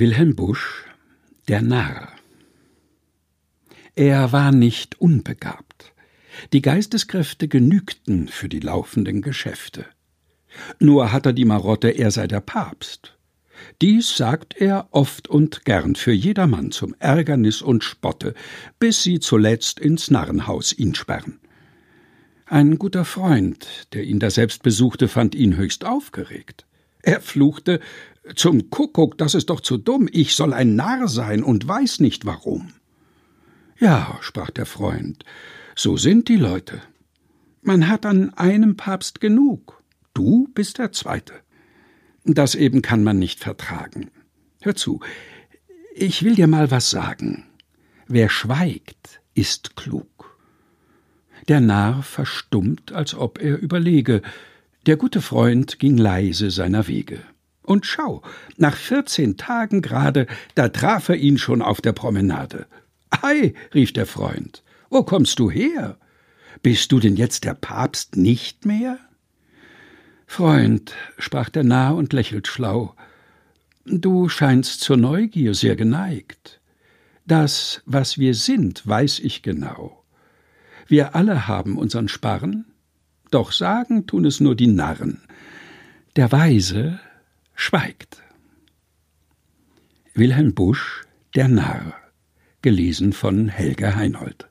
Wilhelm Busch Der Narr Er war nicht unbegabt. Die Geisteskräfte genügten für die laufenden Geschäfte. Nur hat er die Marotte, er sei der Papst. Dies sagt er oft und gern für jedermann zum Ärgernis und Spotte, bis sie zuletzt ins Narrenhaus ihn sperren. Ein guter Freund, der ihn daselbst besuchte, fand ihn höchst aufgeregt. Er fluchte Zum Kuckuck, das ist doch zu dumm, ich soll ein Narr sein und weiß nicht warum. Ja, sprach der Freund, so sind die Leute. Man hat an einem Papst genug. Du bist der Zweite. Das eben kann man nicht vertragen. Hör zu, ich will dir mal was sagen. Wer schweigt, ist klug. Der Narr verstummt, als ob er überlege, der gute Freund ging leise seiner Wege. Und schau, nach vierzehn Tagen gerade, da traf er ihn schon auf der Promenade. Ei, rief der Freund, wo kommst du her? Bist du denn jetzt der Papst nicht mehr? Freund, sprach der Narr und lächelt schlau, du scheinst zur Neugier sehr geneigt. Das, was wir sind, weiß ich genau. Wir alle haben unseren Sparren, doch sagen tun es nur die Narren. Der Weise schweigt. Wilhelm Busch Der Narr gelesen von Helga Heinold